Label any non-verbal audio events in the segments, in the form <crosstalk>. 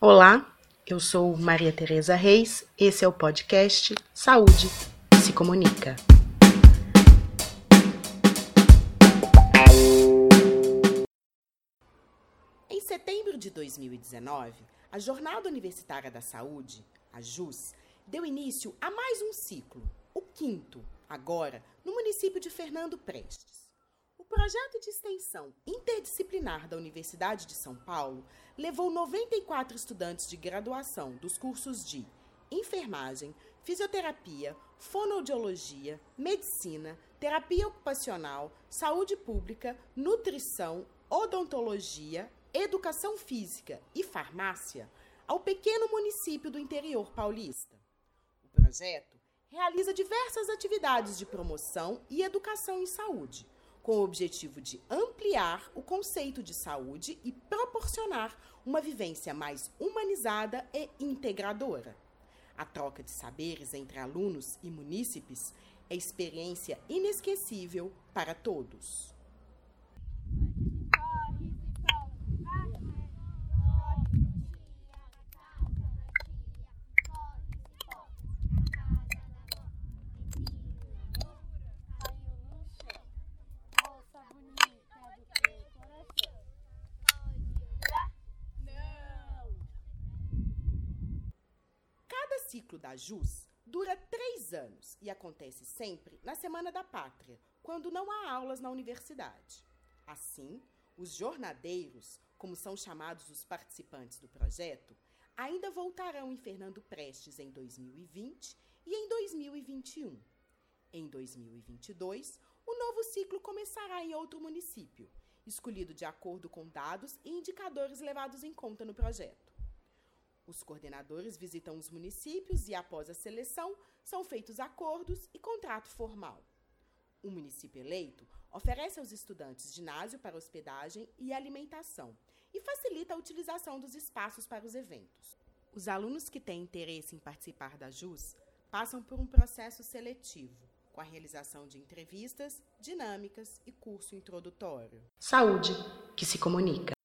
Olá, eu sou Maria Tereza Reis, esse é o podcast Saúde se Comunica. Em setembro de 2019, a Jornada Universitária da Saúde, a JUS, deu início a mais um ciclo, o quinto, agora no município de Fernando Prestes. Projeto de extensão interdisciplinar da Universidade de São Paulo levou 94 estudantes de graduação dos cursos de enfermagem, fisioterapia, fonoaudiologia, medicina, terapia ocupacional, saúde pública, nutrição, odontologia, educação física e farmácia ao pequeno município do interior paulista. O projeto realiza diversas atividades de promoção e educação em saúde com o objetivo de ampliar o conceito de saúde e proporcionar uma vivência mais humanizada e integradora. A troca de saberes entre alunos e munícipes é experiência inesquecível para todos. Ciclo da JUS dura três anos e acontece sempre na Semana da Pátria, quando não há aulas na universidade. Assim, os jornadeiros, como são chamados os participantes do projeto, ainda voltarão em Fernando Prestes em 2020 e em 2021. Em 2022, o novo ciclo começará em outro município, escolhido de acordo com dados e indicadores levados em conta no projeto. Os coordenadores visitam os municípios e, após a seleção, são feitos acordos e contrato formal. O município eleito oferece aos estudantes ginásio para hospedagem e alimentação e facilita a utilização dos espaços para os eventos. Os alunos que têm interesse em participar da JUS passam por um processo seletivo, com a realização de entrevistas, dinâmicas e curso introdutório. Saúde que se comunica.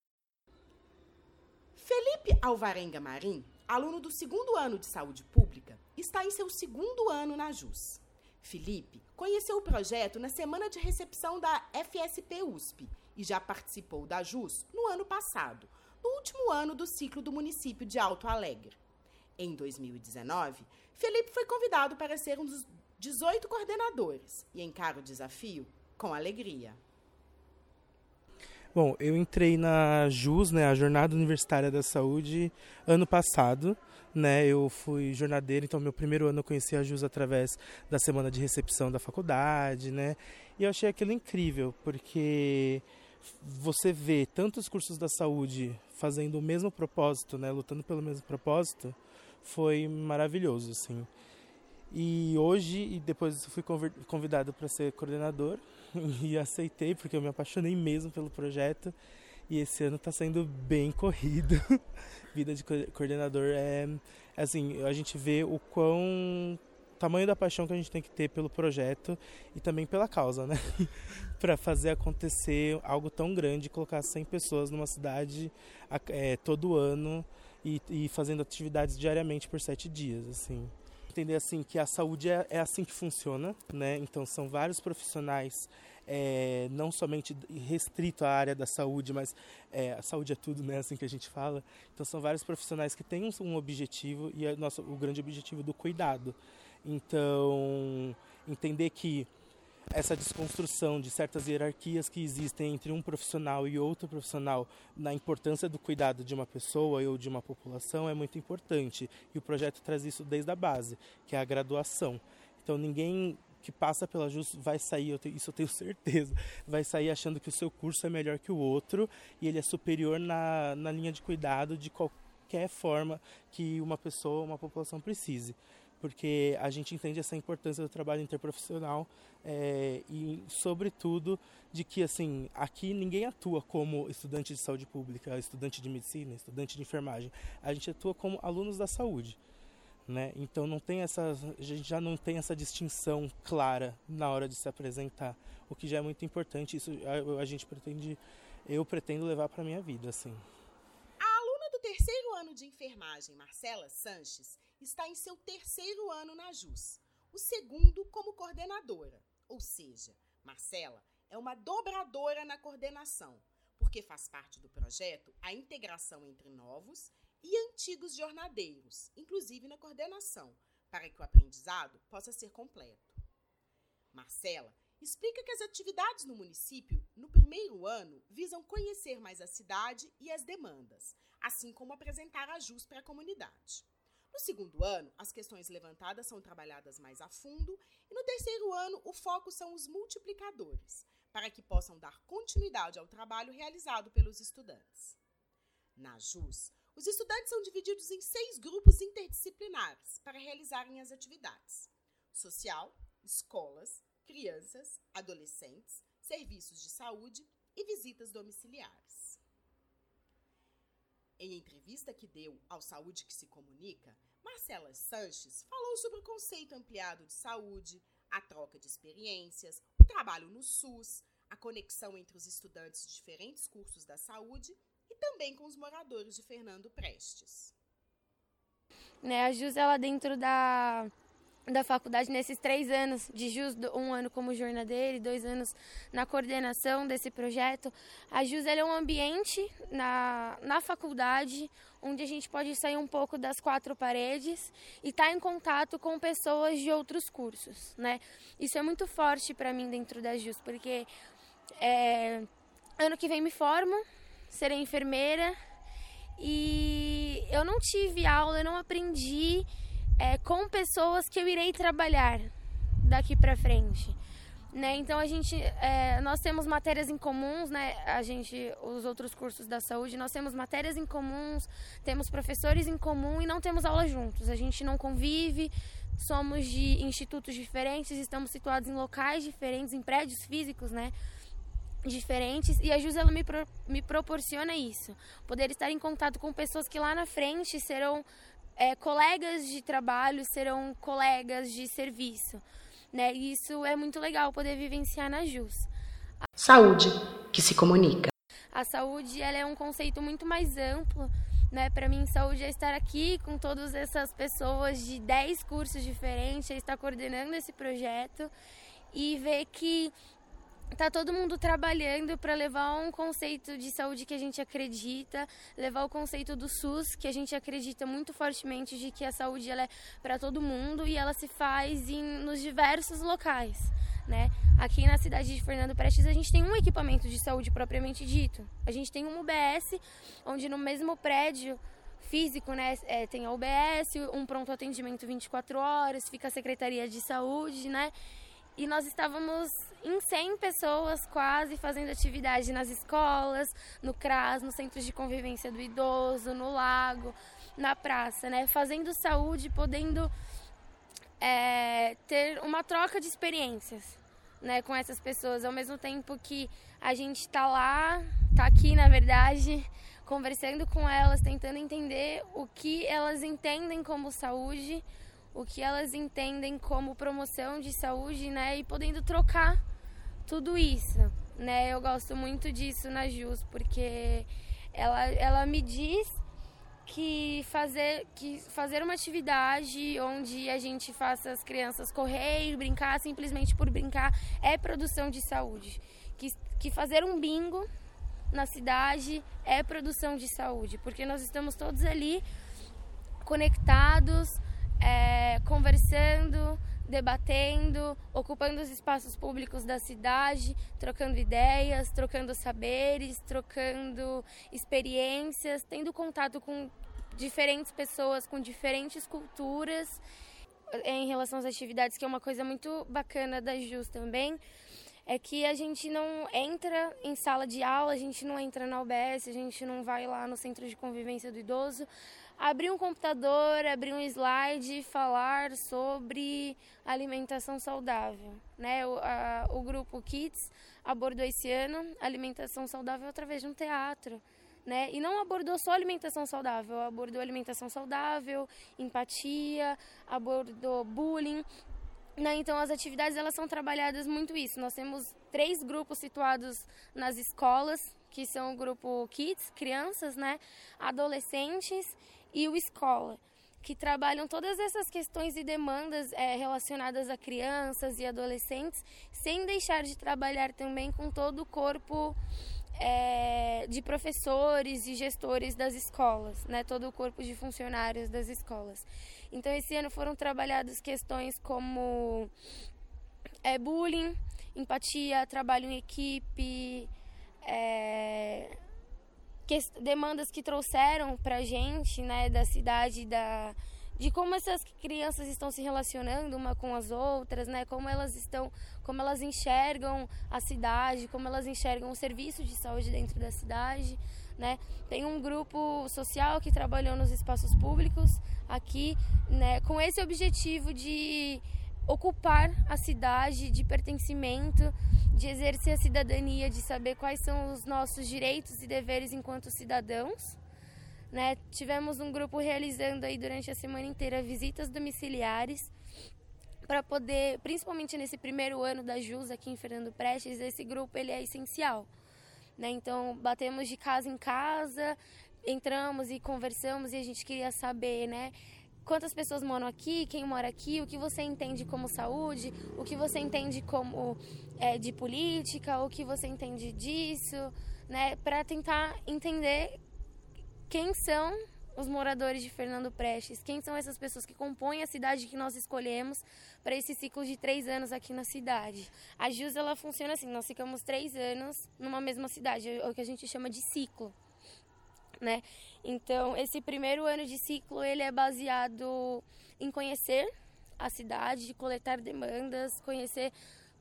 Alvarenga Marim, aluno do segundo ano de saúde pública, está em seu segundo ano na JUS. Felipe conheceu o projeto na semana de recepção da FSP USP e já participou da JUS no ano passado, no último ano do ciclo do município de Alto Alegre. Em 2019, Felipe foi convidado para ser um dos 18 coordenadores e encara o desafio com alegria. Bom, eu entrei na JUS, né, a Jornada Universitária da Saúde, ano passado. Né, eu fui jornadeiro, então meu primeiro ano eu conheci a JUS através da semana de recepção da faculdade, né? E eu achei aquilo incrível, porque você vê tantos cursos da saúde fazendo o mesmo propósito, né, lutando pelo mesmo propósito, foi maravilhoso, assim. E hoje, e depois fui convidado para ser coordenador <laughs> e aceitei porque eu me apaixonei mesmo pelo projeto. E esse ano está sendo bem <laughs> corrido. Vida de coordenador é assim, a gente vê o quão tamanho da paixão que a gente tem que ter pelo projeto e também pela causa, né? <laughs> para fazer acontecer algo tão grande, colocar 100 pessoas numa cidade é, todo ano e, e fazendo atividades diariamente por sete dias, assim entender assim que a saúde é, é assim que funciona, né? Então são vários profissionais, é, não somente restrito à área da saúde, mas é, a saúde é tudo, né? Assim que a gente fala. Então são vários profissionais que têm um, objetivo e é nosso o grande objetivo do cuidado. Então entender que essa desconstrução de certas hierarquias que existem entre um profissional e outro profissional na importância do cuidado de uma pessoa ou de uma população é muito importante. E o projeto traz isso desde a base, que é a graduação. Então ninguém que passa pela JUS vai sair, eu tenho, isso eu tenho <laughs> certeza, vai sair achando que o seu curso é melhor que o outro e ele é superior na, na linha de cuidado de qualquer forma que uma pessoa, uma população precise porque a gente entende essa importância do trabalho interprofissional é, e, sobretudo, de que assim aqui ninguém atua como estudante de saúde pública, estudante de medicina, estudante de enfermagem. A gente atua como alunos da saúde. Né? Então não tem essa, a gente já não tem essa distinção clara na hora de se apresentar, o que já é muito importante. Isso a, a gente pretende, eu pretendo levar para minha vida, assim terceiro ano de enfermagem, Marcela Sanches, está em seu terceiro ano na JUS, o segundo como coordenadora. Ou seja, Marcela é uma dobradora na coordenação, porque faz parte do projeto a integração entre novos e antigos jornadeiros, inclusive na coordenação, para que o aprendizado possa ser completo. Marcela explica que as atividades no município, no primeiro ano, visam conhecer mais a cidade e as demandas, assim como apresentar a JUS para a comunidade. No segundo ano, as questões levantadas são trabalhadas mais a fundo, e no terceiro ano, o foco são os multiplicadores, para que possam dar continuidade ao trabalho realizado pelos estudantes. Na JUS, os estudantes são divididos em seis grupos interdisciplinares para realizarem as atividades: social, escolas, crianças, adolescentes, serviços de saúde e visitas domiciliares. Em entrevista que deu ao Saúde que se Comunica, Marcela Sanches falou sobre o conceito ampliado de saúde, a troca de experiências, o trabalho no SUS, a conexão entre os estudantes de diferentes cursos da saúde e também com os moradores de Fernando Prestes. Né, a JUS, ela dentro da da faculdade nesses três anos de JUS, um ano como jornadeira e dois anos na coordenação desse projeto. A JUS é um ambiente na, na faculdade onde a gente pode sair um pouco das quatro paredes e estar tá em contato com pessoas de outros cursos, né? Isso é muito forte para mim dentro da JUS, porque é, ano que vem me formo, serei enfermeira e eu não tive aula, eu não aprendi é, com pessoas que eu irei trabalhar daqui para frente. Né? Então a gente, é, nós temos matérias em comuns, né? A gente, os outros cursos da saúde, nós temos matérias em comuns, temos professores em comum e não temos aula juntos. A gente não convive, somos de institutos diferentes, estamos situados em locais diferentes, em prédios físicos, né? diferentes e a JUS ela me, pro, me proporciona isso poder estar em contato com pessoas que lá na frente serão é, colegas de trabalho serão colegas de serviço. Né? E isso é muito legal poder vivenciar na JUS. Saúde, que se comunica. A saúde ela é um conceito muito mais amplo. Né? Para mim, saúde é estar aqui com todas essas pessoas de 10 cursos diferentes, é estar coordenando esse projeto e ver que tá todo mundo trabalhando para levar um conceito de saúde que a gente acredita, levar o conceito do SUS, que a gente acredita muito fortemente de que a saúde ela é para todo mundo e ela se faz em, nos diversos locais. Né? Aqui na cidade de Fernando Prestes a gente tem um equipamento de saúde propriamente dito. A gente tem um UBS, onde no mesmo prédio físico, né, é, tem a UBS, um pronto atendimento 24 horas, fica a Secretaria de Saúde, né? E nós estávamos em 100 pessoas quase fazendo atividade nas escolas, no CRAS, no Centro de Convivência do Idoso, no lago, na praça, né? Fazendo saúde, podendo é, ter uma troca de experiências né, com essas pessoas, ao mesmo tempo que a gente está lá, está aqui na verdade, conversando com elas, tentando entender o que elas entendem como saúde o que elas entendem como promoção de saúde, né? E podendo trocar tudo isso, né? Eu gosto muito disso na JUS, porque ela, ela me diz que fazer, que fazer uma atividade onde a gente faça as crianças correr e brincar simplesmente por brincar é produção de saúde. Que, que fazer um bingo na cidade é produção de saúde, porque nós estamos todos ali conectados, é, conversando, debatendo, ocupando os espaços públicos da cidade, trocando ideias, trocando saberes, trocando experiências, tendo contato com diferentes pessoas, com diferentes culturas em relação às atividades, que é uma coisa muito bacana da JUS também, é que a gente não entra em sala de aula, a gente não entra na UBS, a gente não vai lá no centro de convivência do idoso, abrir um computador, abrir um slide e falar sobre alimentação saudável. Né? O, a, o grupo Kids abordou esse ano alimentação saudável através de um teatro. Né? E não abordou só alimentação saudável, abordou alimentação saudável, empatia, abordou bullying, Né, então as atividades elas são trabalhadas muito isso. Nós temos três grupos situados nas escolas, que são o grupo Kids, crianças, né, adolescentes e o escola, que trabalham todas essas questões e demandas é, relacionadas a crianças e adolescentes, sem deixar de trabalhar também com todo o corpo é, de professores e gestores das escolas, né, todo o corpo de funcionários das escolas. Então, esse ano foram trabalhadas questões como é, bullying, empatia, trabalho em equipe, é, que, demandas que trouxeram para a gente, né, da cidade, da, de como essas crianças estão se relacionando uma com as outras, né, como elas estão, como elas enxergam a cidade, como elas enxergam o serviço de saúde dentro da cidade, né. Tem um grupo social que trabalhou nos espaços públicos aqui, né, com esse objetivo de ocupar a cidade, de pertencimento, de exercer a cidadania, de saber quais são os nossos direitos e deveres enquanto cidadãos. Né? Tivemos um grupo realizando aí durante a semana inteira visitas domiciliares para poder, principalmente nesse primeiro ano da JUS aqui em Fernando Prestes, esse grupo ele é essencial. Né? Então, batemos de casa em casa, entramos e conversamos e a gente queria saber, né? Quantas pessoas moram aqui, quem mora aqui, o que você entende como saúde, o que você entende como é, de política, o que você entende disso, né? Para tentar entender quem são os moradores de Fernando Prestes, quem são essas pessoas que compõem a cidade que nós escolhemos para esse ciclo de três anos aqui na cidade. A JUS ela funciona assim, nós ficamos três anos numa mesma cidade, é o que a gente chama de ciclo né? Então, esse primeiro ano de ciclo, ele é baseado em conhecer a cidade, coletar demandas, conhecer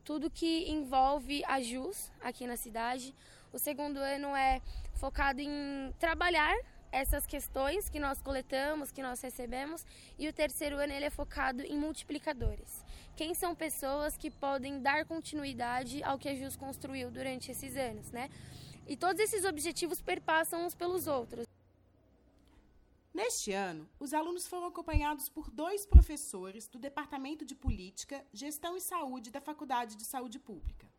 tudo que envolve a JUS aqui na cidade. O segundo ano é focado em trabalhar essas questões que nós coletamos, que nós recebemos, e o terceiro ano ele é focado em multiplicadores. Quem são pessoas que podem dar continuidade ao que a JUS construiu durante esses anos, né? E todos esses objetivos perpassam uns pelos outros. Neste ano, os alunos foram acompanhados por dois professores do Departamento de Política, Gestão e Saúde da Faculdade de Saúde Pública.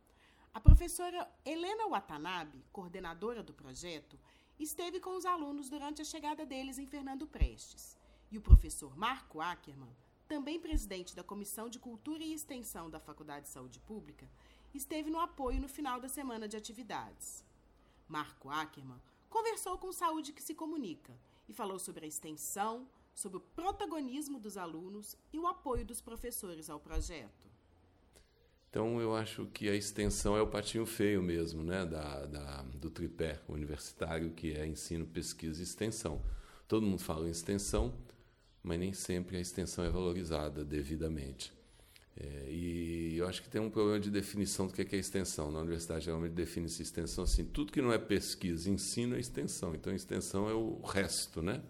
A professora Helena Watanabe, coordenadora do projeto, esteve com os alunos durante a chegada deles em Fernando Prestes. E o professor Marco Ackerman, também presidente da Comissão de Cultura e Extensão da Faculdade de Saúde Pública, esteve no apoio no final da semana de atividades. Marco Ackerman, conversou com Saúde que se Comunica e falou sobre a extensão, sobre o protagonismo dos alunos e o apoio dos professores ao projeto. Então, eu acho que a extensão é o patinho feio mesmo, né, da, da, do tripé universitário, que é ensino, pesquisa e extensão. Todo mundo fala em extensão, mas nem sempre a extensão é valorizada devidamente. É, e eu acho que tem um problema de definição do que é, é extensão. Na universidade, geralmente define-se extensão assim: tudo que não é pesquisa, ensino é extensão. Então, extensão é o resto, né?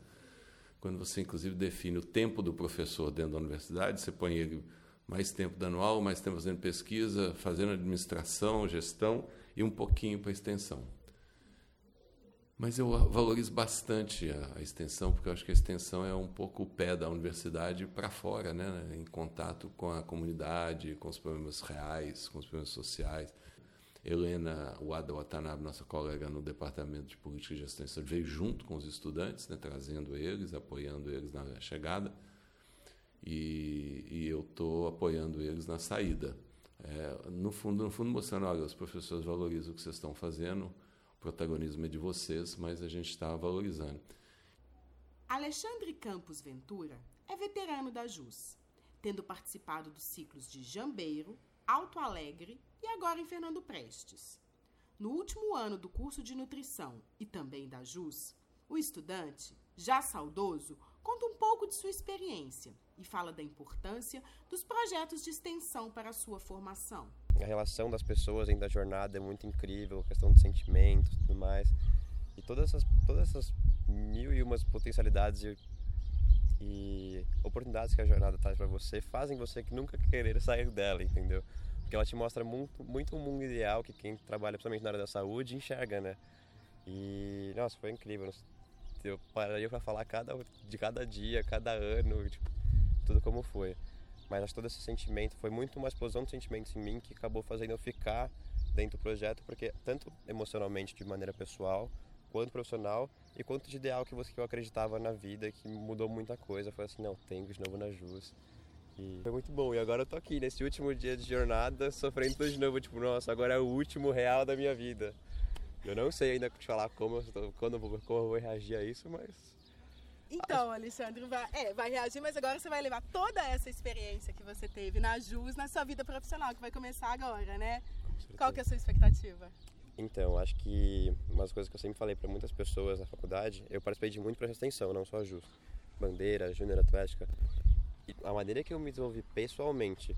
Quando você, inclusive, define o tempo do professor dentro da universidade, você põe ele mais tempo dando aula, mais tempo fazendo pesquisa, fazendo administração, gestão e um pouquinho para extensão. Mas eu valorizo bastante a, a, extensão, porque eu acho que a extensão é um pouco o pé da universidade para fora, né? em contato com a comunidade, com os problemas reais, com os problemas sociais. Helena Wada Watanabe, nossa colega no Departamento de Política e Gestão, veio junto com os estudantes, né? trazendo eles, apoiando eles na chegada, e, e eu estou apoiando eles na saída. É, no fundo, no fundo mostrando, olha, os professores valorizam o que vocês estão fazendo, protagonismo é de vocês, mas a gente está valorizando. Alexandre Campos Ventura é veterano da JUS, tendo participado dos ciclos de Jambeiro, Alto Alegre e agora em Fernando Prestes. No último ano do curso de nutrição e também da JUS, o estudante, já saudoso, conta um pouco de sua experiência e fala da importância dos projetos de extensão para a sua formação a relação das pessoas dentro da jornada é muito incrível, a questão dos sentimentos e tudo mais. E todas essas, todas essas mil e umas potencialidades e, e oportunidades que a jornada traz para você fazem você que nunca querer sair dela, entendeu? Porque ela te mostra muito, muito mundo ideal que quem trabalha principalmente na área da saúde enxerga, né? E, nossa, foi incrível. Eu pararia para falar cada, de cada dia, cada ano, tipo, tudo como foi. Mas acho que todo esse sentimento foi muito uma explosão de sentimentos em mim que acabou fazendo eu ficar dentro do projeto, porque tanto emocionalmente de maneira pessoal, quanto profissional e quanto de ideal que você que eu acreditava na vida, que mudou muita coisa, foi assim, não, tenho de novo na Jus. E foi muito bom. E agora eu tô aqui nesse último dia de jornada, sofrendo de novo, tipo, nossa, agora é o último real da minha vida. Eu não sei ainda te falar como, quando, como eu vou reagir a isso, mas então, Alexandre, vai, é, vai reagir, mas agora você vai levar toda essa experiência que você teve na JUS na sua vida profissional, que vai começar agora, né? Qual que é a sua expectativa? Então, acho que uma das coisas que eu sempre falei para muitas pessoas na faculdade, eu participei de muito projeto de extensão, não só a JUS. Bandeira, Júnior Atlética. E a maneira que eu me desenvolvi pessoalmente,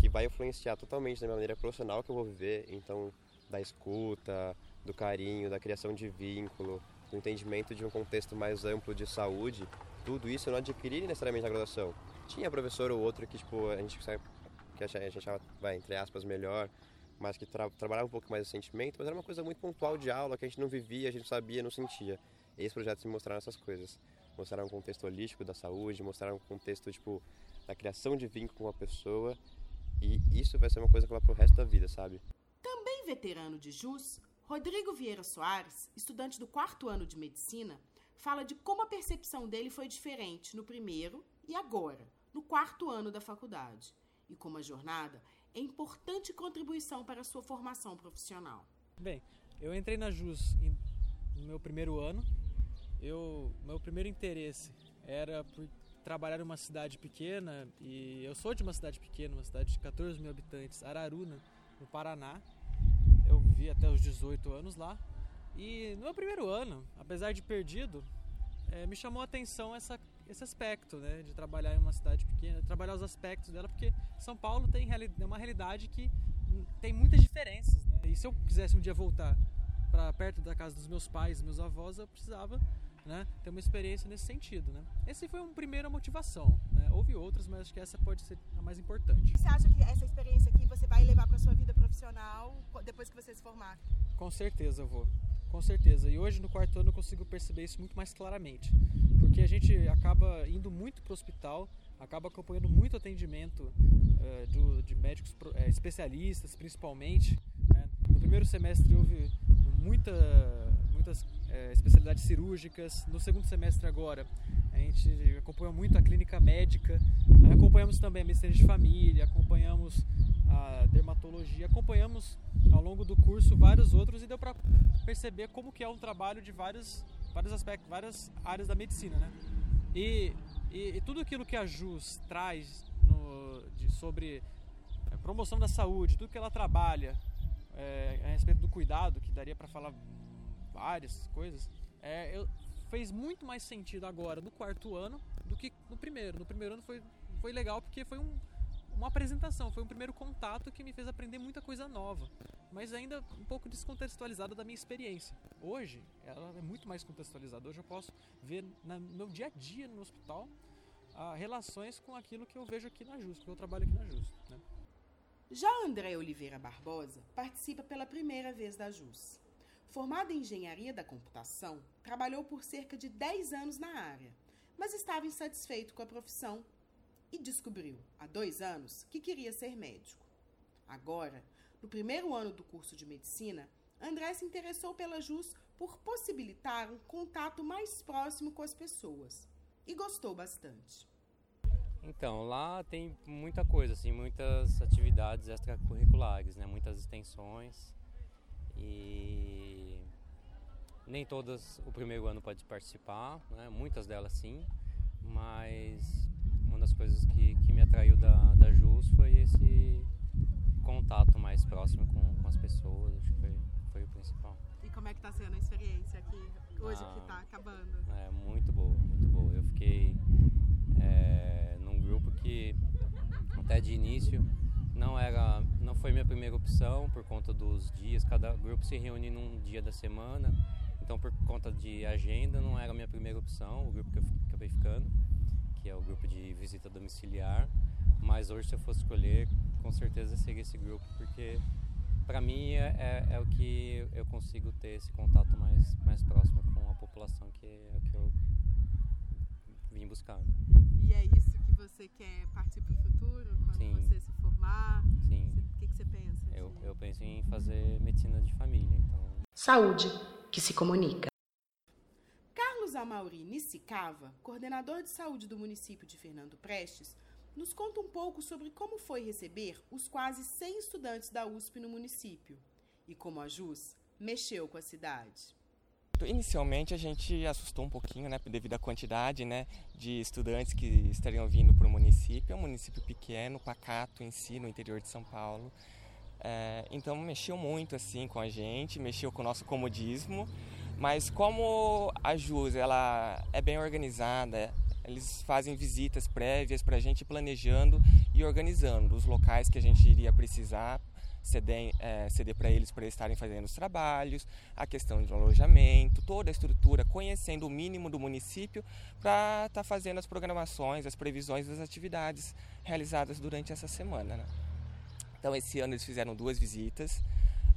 que vai influenciar totalmente na minha maneira profissional que eu vou viver, então, da escuta, do carinho, da criação de vínculo, do entendimento de um contexto mais amplo de saúde, tudo isso eu não adquiri necessariamente na graduação. Tinha professor ou outro que, tipo, a gente que a gente achava, vai, entre aspas, melhor, mas que tra trabalhava um pouco mais o sentimento, mas era uma coisa muito pontual de aula que a gente não vivia, a gente não sabia, não sentia. E projetos me mostraram essas coisas. Mostraram um contexto holístico da saúde, mostraram um contexto, tipo, da criação de vínculo com a pessoa. E isso vai ser uma coisa que vai pro resto da vida, sabe? Também veterano de JUS, Rodrigo Vieira Soares, estudante do quarto ano de medicina, fala de como a percepção dele foi diferente no primeiro e agora, no quarto ano da faculdade, e como a jornada é importante contribuição para a sua formação profissional. Bem, eu entrei na JUS no meu primeiro ano. Eu, meu primeiro interesse era por trabalhar em uma cidade pequena e eu sou de uma cidade pequena, uma cidade de 14 mil habitantes, Araruna, no Paraná eu vi até os 18 anos lá. E no meu primeiro ano, apesar de perdido, é, me chamou a atenção essa, esse aspecto, né, de trabalhar em uma cidade pequena, trabalhar os aspectos dela, porque São Paulo tem é uma realidade que tem muitas diferenças, né? E se eu quisesse um dia voltar para perto da casa dos meus pais, meus avós, eu precisava né, ter uma experiência nesse sentido. Né? Esse foi uma primeira motivação. Né? Houve outras, mas acho que essa pode ser a mais importante. Você acha que essa experiência aqui você vai levar para sua vida profissional depois que você se formar? Com certeza eu vou. Com certeza. E hoje no quarto ano eu consigo perceber isso muito mais claramente. Porque a gente acaba indo muito para o hospital, acaba acompanhando muito atendimento uh, do, de médicos uh, especialistas, principalmente. Né? No primeiro semestre houve muita muitas é, especialidades cirúrgicas. No segundo semestre agora, a gente acompanha muito a clínica médica, acompanhamos também a medicina de família, acompanhamos a dermatologia, acompanhamos ao longo do curso vários outros e deu para perceber como que é um trabalho de vários, vários aspectos, várias áreas da medicina, né? E, e, e tudo aquilo que a JUS traz no, de, sobre é, promoção da saúde, tudo que ela trabalha é, a respeito do cuidado, que daria para falar várias coisas, é, eu, fez muito mais sentido agora no quarto ano do que no primeiro. No primeiro ano foi, foi legal porque foi um, uma apresentação, foi um primeiro contato que me fez aprender muita coisa nova, mas ainda um pouco descontextualizada da minha experiência. Hoje, ela é muito mais contextualizada. Hoje eu posso ver no meu dia a dia no hospital a, relações com aquilo que eu vejo aqui na JUS, que eu trabalho aqui na JUS. Né? Já André Oliveira Barbosa participa pela primeira vez da JUS. Formado em engenharia da computação, trabalhou por cerca de 10 anos na área, mas estava insatisfeito com a profissão e descobriu, há dois anos, que queria ser médico. Agora, no primeiro ano do curso de medicina, André se interessou pela JUS por possibilitar um contato mais próximo com as pessoas e gostou bastante. Então, lá tem muita coisa, assim, muitas atividades extracurriculares, né? muitas extensões e nem todas o primeiro ano pode participar, né? muitas delas sim, mas uma das coisas que, que me atraiu da, da JUS foi esse contato mais próximo com, com as pessoas, acho que foi, foi o principal. E como é que está sendo a experiência aqui, hoje ah, que está acabando? É, muito boa, muito boa. Eu fiquei é, num grupo que até de início não era não foi minha primeira opção por conta dos dias cada grupo se reúne num dia da semana então por conta de agenda não era a minha primeira opção o grupo que eu acabei ficando que é o grupo de visita domiciliar mas hoje se eu fosse escolher com certeza seria esse grupo porque para mim é, é, é, o que eu consigo ter esse contato mais mais próximo com a população que é o que eu vim buscar. E é isso que você quer partir para o futuro? Quando Sim. você se formar? Sim. O que, que você pensa? Eu, eu penso em fazer medicina de família, então Saúde que se comunica. Carlos Amauri Nisicava, coordenador de saúde do município de Fernando Prestes, nos conta um pouco sobre como foi receber os quase 100 estudantes da USP no município e como a JUS mexeu com a cidade. Inicialmente a gente assustou um pouquinho, né, devido à quantidade, né, de estudantes que estariam vindo para o município. É um município pequeno, pacato em si, no interior de São Paulo. É, então mexeu muito assim com a gente, mexeu com o nosso comodismo. Mas como a JUS ela é bem organizada, eles fazem visitas prévias para a gente planejando e organizando os locais que a gente iria precisar ceder, é, ceder para eles para estarem fazendo os trabalhos, a questão de alojamento, toda a estrutura, conhecendo o mínimo do município para estar fazendo as programações, as previsões das atividades realizadas durante essa semana. Né? Então, esse ano eles fizeram duas visitas.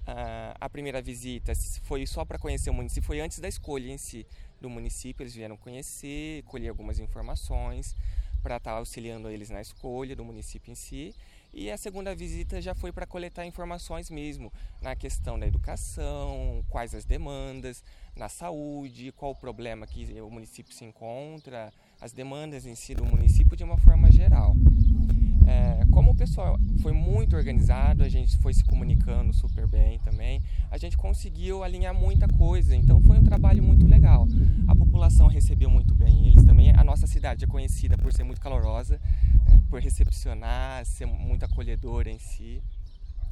Ah, a primeira visita foi só para conhecer o município, foi antes da escolha em si do município. Eles vieram conhecer, colher algumas informações para estar auxiliando eles na escolha do município em si. E a segunda visita já foi para coletar informações mesmo na questão da educação, quais as demandas, na saúde, qual o problema que o município se encontra, as demandas em si do município de uma forma geral. É, como o pessoal foi muito organizado, a gente foi se comunicando super bem também, a gente conseguiu alinhar muita coisa, então foi um trabalho muito legal. A população recebeu muito bem, eles também. A nossa cidade é conhecida por ser muito calorosa, né, por recepcionar, ser muito acolhedora em si.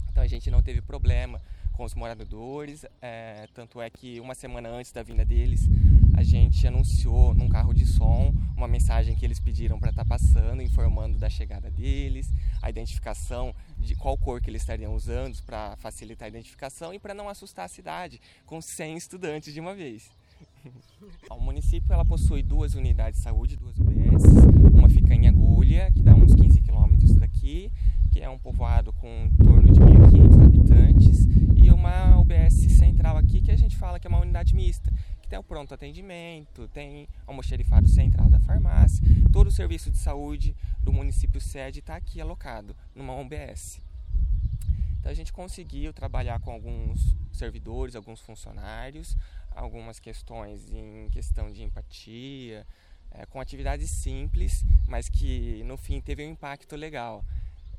Então a gente não teve problema com os moradores, é, tanto é que uma semana antes da vinda deles, a gente anunciou num carro de som uma mensagem que eles pediram para estar passando, informando da chegada deles, a identificação de qual cor que eles estariam usando para facilitar a identificação e para não assustar a cidade com 100 estudantes de uma vez. <laughs> O município ela possui duas unidades de saúde, duas UBS. Uma fica em Agulha, que dá uns 15 quilômetros daqui, que é um povoado com em torno de 1.500 habitantes, e uma UBS central aqui, que a gente fala que é uma unidade mista, que tem o pronto atendimento, tem almoxerifado central da farmácia, todo o serviço de saúde do município sede está aqui alocado, numa UBS. Então a gente conseguiu trabalhar com alguns servidores, alguns funcionários, algumas questões em questão de empatia, é, com atividades simples, mas que no fim teve um impacto legal.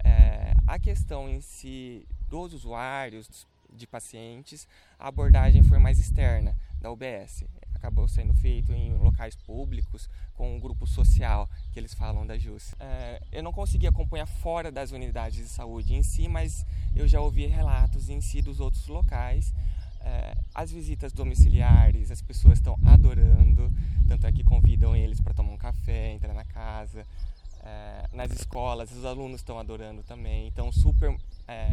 É, a questão em si dos usuários, de pacientes, a abordagem foi mais externa da UBS. Acabou sendo feito em locais públicos, com um grupo social que eles falam da JUS. É, eu não consegui acompanhar fora das unidades de saúde em si, mas eu já ouvi relatos em si dos outros locais. É, as visitas domiciliares, as pessoas estão adorando, tanto é que convidam eles para tomar um café, entrar na casa. É, nas escolas, os alunos estão adorando também, estão super é,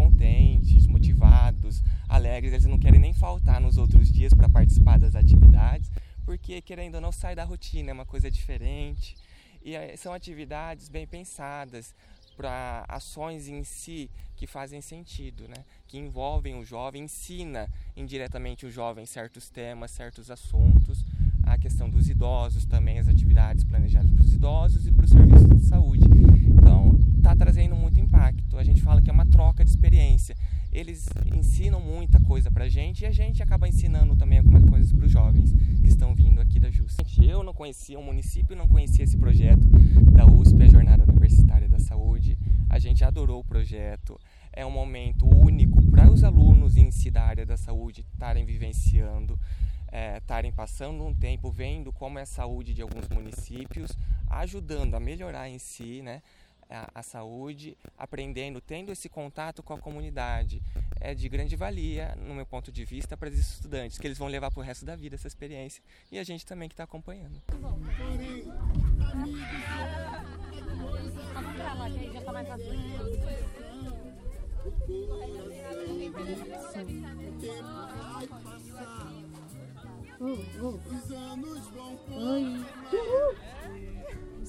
contentes, motivados, alegres. Eles não querem nem faltar nos outros dias para participar das atividades, porque querendo ou não sai da rotina, é uma coisa diferente. E são atividades bem pensadas para ações em si que fazem sentido, né? que envolvem o jovem, ensina indiretamente o jovem certos temas, certos assuntos, a questão dos idosos também, as atividades planejadas para os idosos e para os serviços de saúde. Então, está trazendo muito impacto. A gente fala que é uma troca de experiência. Eles ensinam muita coisa para a gente e a gente acaba ensinando também algumas coisas para os jovens que estão vindo aqui da JUS. Eu não conhecia o município, não conhecia esse projeto da USP, a Jornada Universitária da Saúde. A gente adorou o projeto. É um momento único para os alunos em si da área da saúde estarem vivenciando estarem é, passando um tempo vendo como é a saúde de alguns municípios, ajudando a melhorar em si né, a, a, saúde, aprendendo, tendo esse contato com a comunidade. É de grande valia, no meu ponto de vista, para os estudantes, que eles vão levar para o resto da vida essa experiência e a gente também que está acompanhando. Oh, oh. Oi. Uhul.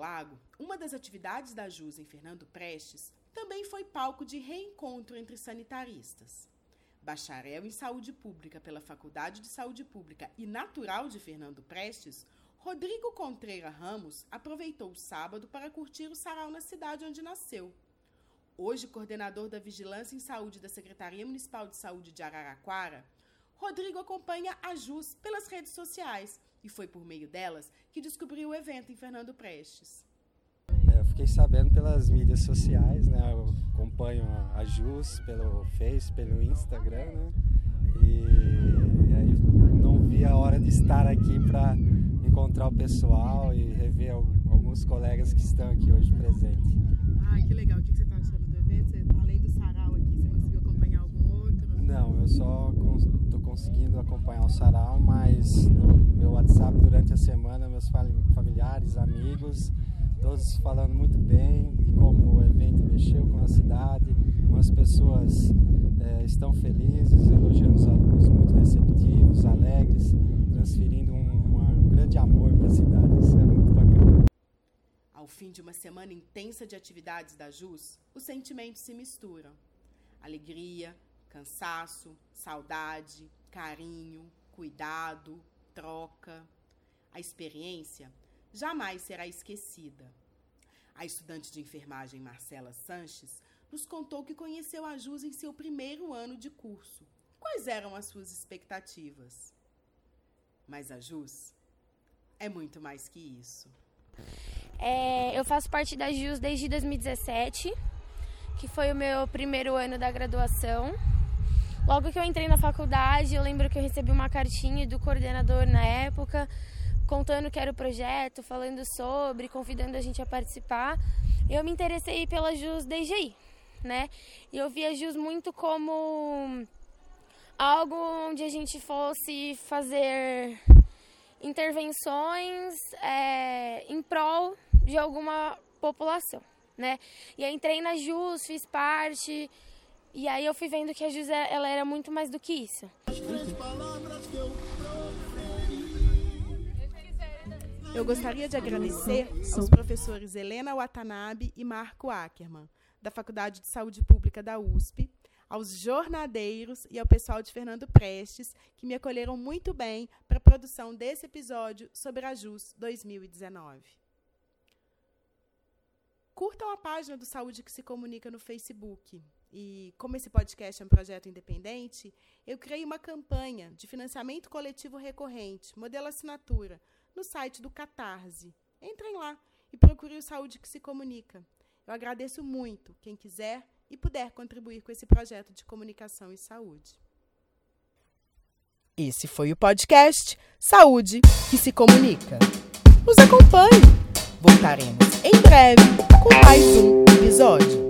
Lago, uma das atividades da JUS em Fernando Prestes, também foi palco de reencontro entre sanitaristas. Bacharel em Saúde Pública pela Faculdade de Saúde Pública e natural de Fernando Prestes, Rodrigo Contreira Ramos aproveitou o sábado para curtir o sarau na cidade onde nasceu. Hoje coordenador da Vigilância em Saúde da Secretaria Municipal de Saúde de Araraquara, Rodrigo acompanha a JUS pelas redes sociais e foi por meio delas que descobriu o evento em Fernando Prestes. É, eu fiquei sabendo pelas mídias sociais, né? Eu acompanho a JUS pelo Face, pelo Instagram, né? E aí não vi a hora de estar aqui para encontrar o pessoal e rever alguns colegas que estão aqui hoje presentes. Ai, que legal. O que você está achando do evento? Você, além do sarau aqui, você conseguiu acompanhar algum outro? Não, eu só estou conseguindo acompanhar o sarau, mas no meu WhatsApp durante a semana, meus familiares, amigos, todos falando muito bem de como o evento mexeu com a cidade, as pessoas é, estão felizes, elogiando os alunos muito receptivos, alegres, transferindo um, um grande amor para a cidade. Isso é muito bacana. Ao fim de uma semana intensa de atividades da JUS, os sentimentos se misturam. Alegria, cansaço, saudade, carinho, cuidado, troca. A experiência jamais será esquecida. A estudante de enfermagem Marcela Sanches nos contou que conheceu a JUS em seu primeiro ano de curso. Quais eram as suas expectativas? Mas a JUS é muito mais que isso. É, eu faço parte da JUS desde 2017, que foi o meu primeiro ano da graduação. Logo que eu entrei na faculdade, eu lembro que eu recebi uma cartinha do coordenador na época, contando que era o projeto, falando sobre, convidando a gente a participar. Eu me interessei pela JUS desde aí, né? E eu vi a JUS muito como algo onde a gente fosse fazer intervenções é, em prol de alguma população, né? E aí entrei na JUS, fiz parte, e aí eu fui vendo que a JUS ela era muito mais do que isso. Eu gostaria de agradecer aos professores Helena Watanabe e Marco Ackerman, da Faculdade de Saúde Pública da USP, aos jornadeiros e ao pessoal de Fernando Prestes, que me acolheram muito bem para a produção desse episódio sobre a JUS 2019. Curtam a página do Saúde que se comunica no Facebook. E como esse podcast é um projeto independente, eu criei uma campanha de financiamento coletivo recorrente, modelo assinatura, no site do Catarse. Entrem lá e procurem o Saúde que se comunica. Eu agradeço muito quem quiser e puder contribuir com esse projeto de comunicação e saúde. Esse foi o podcast Saúde que se comunica. Nos acompanhe. Voltaremos em breve com mais um